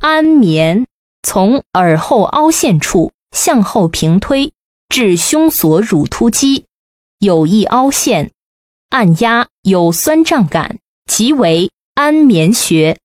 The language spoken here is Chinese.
安眠从耳后凹陷处向后平推至胸锁乳突肌。有一凹陷按压有酸胀感即为安眠穴。